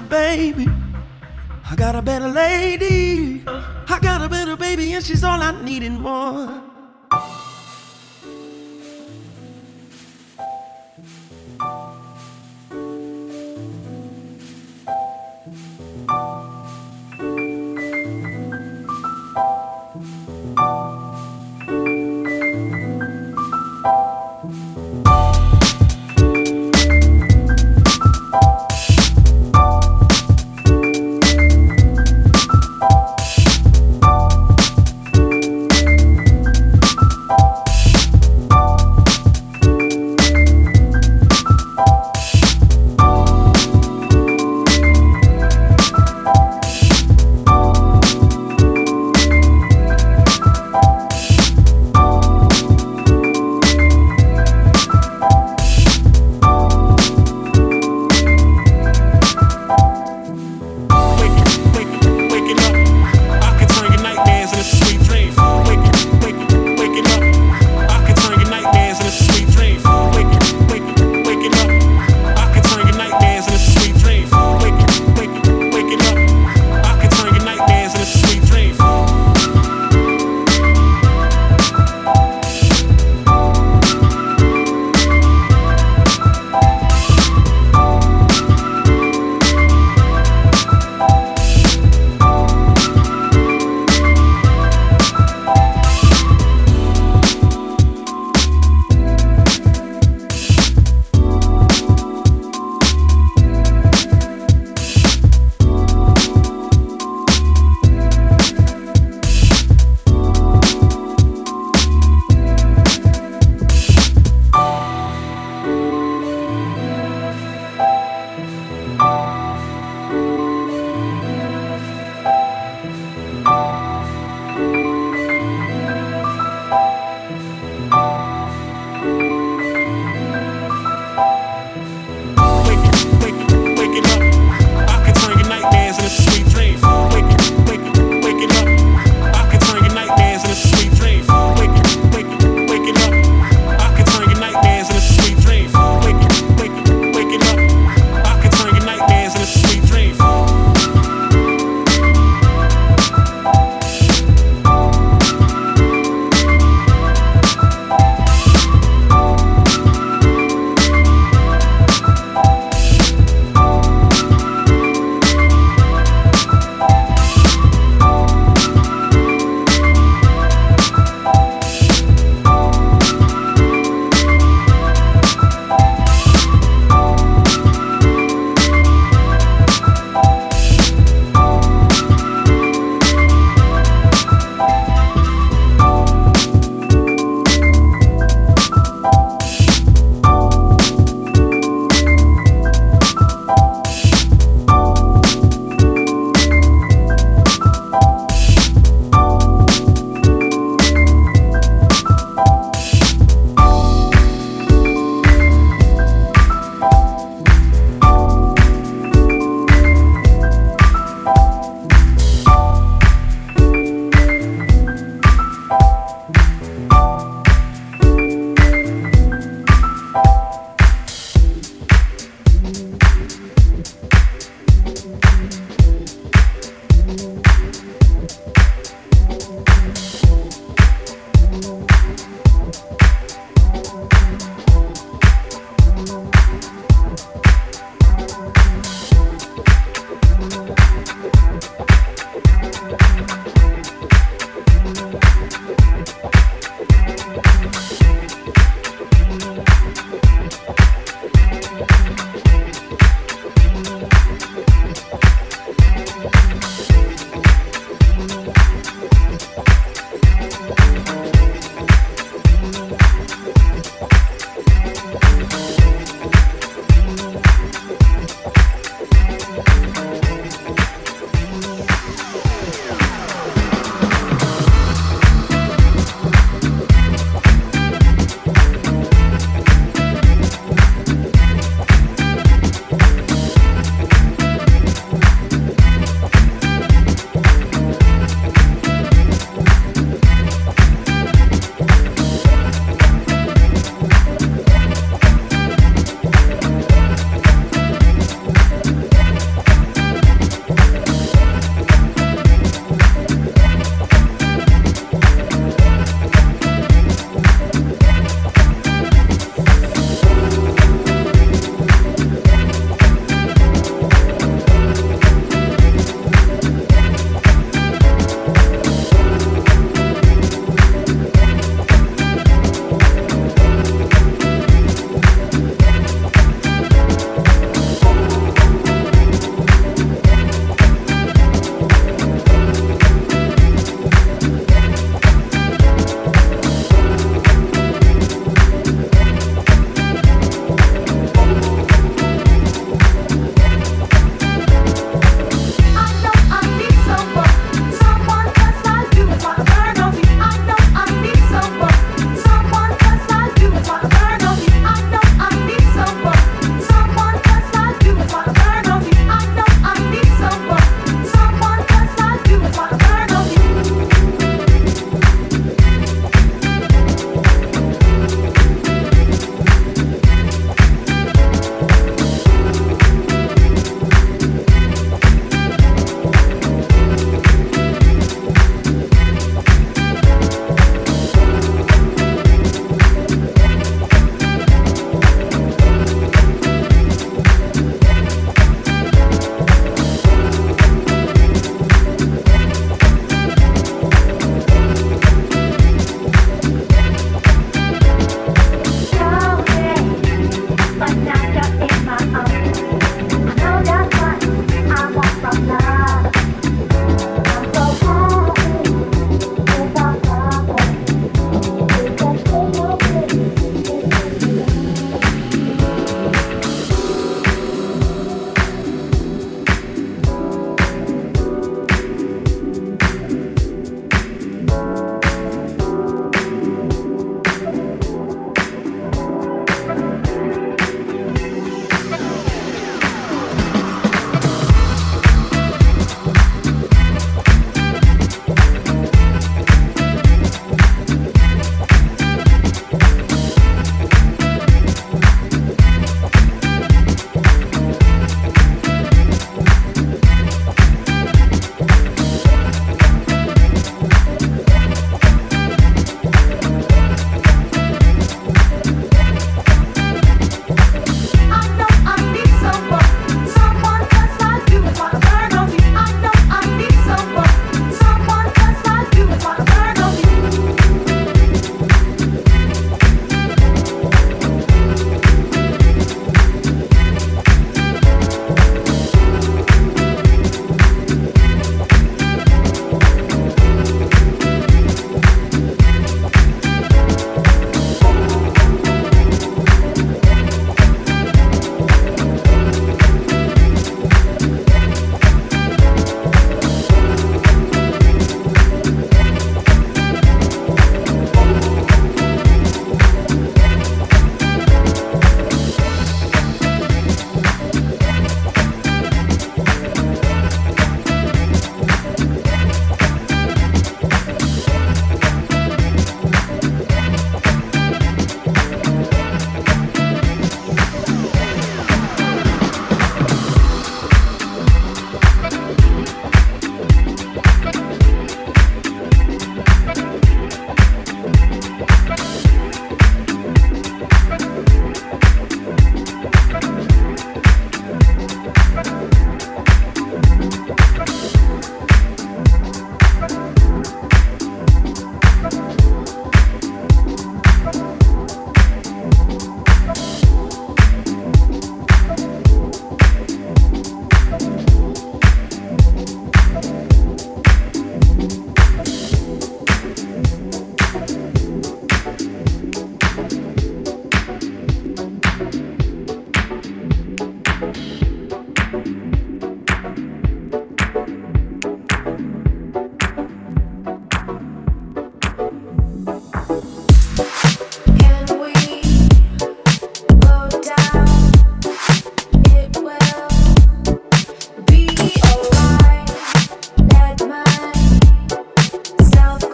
better baby. I got a better lady. I got a better baby, and she's all I need and more.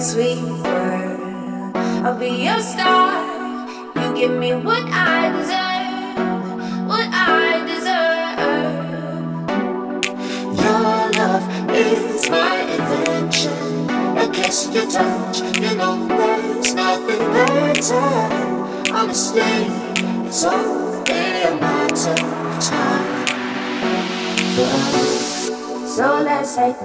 sweet word. I'll be your star. You give me what I deserve. What I deserve. Your love is my invention. I kiss your touch. You know there's nothing better. Honestly, it's only a matter of time. So let's take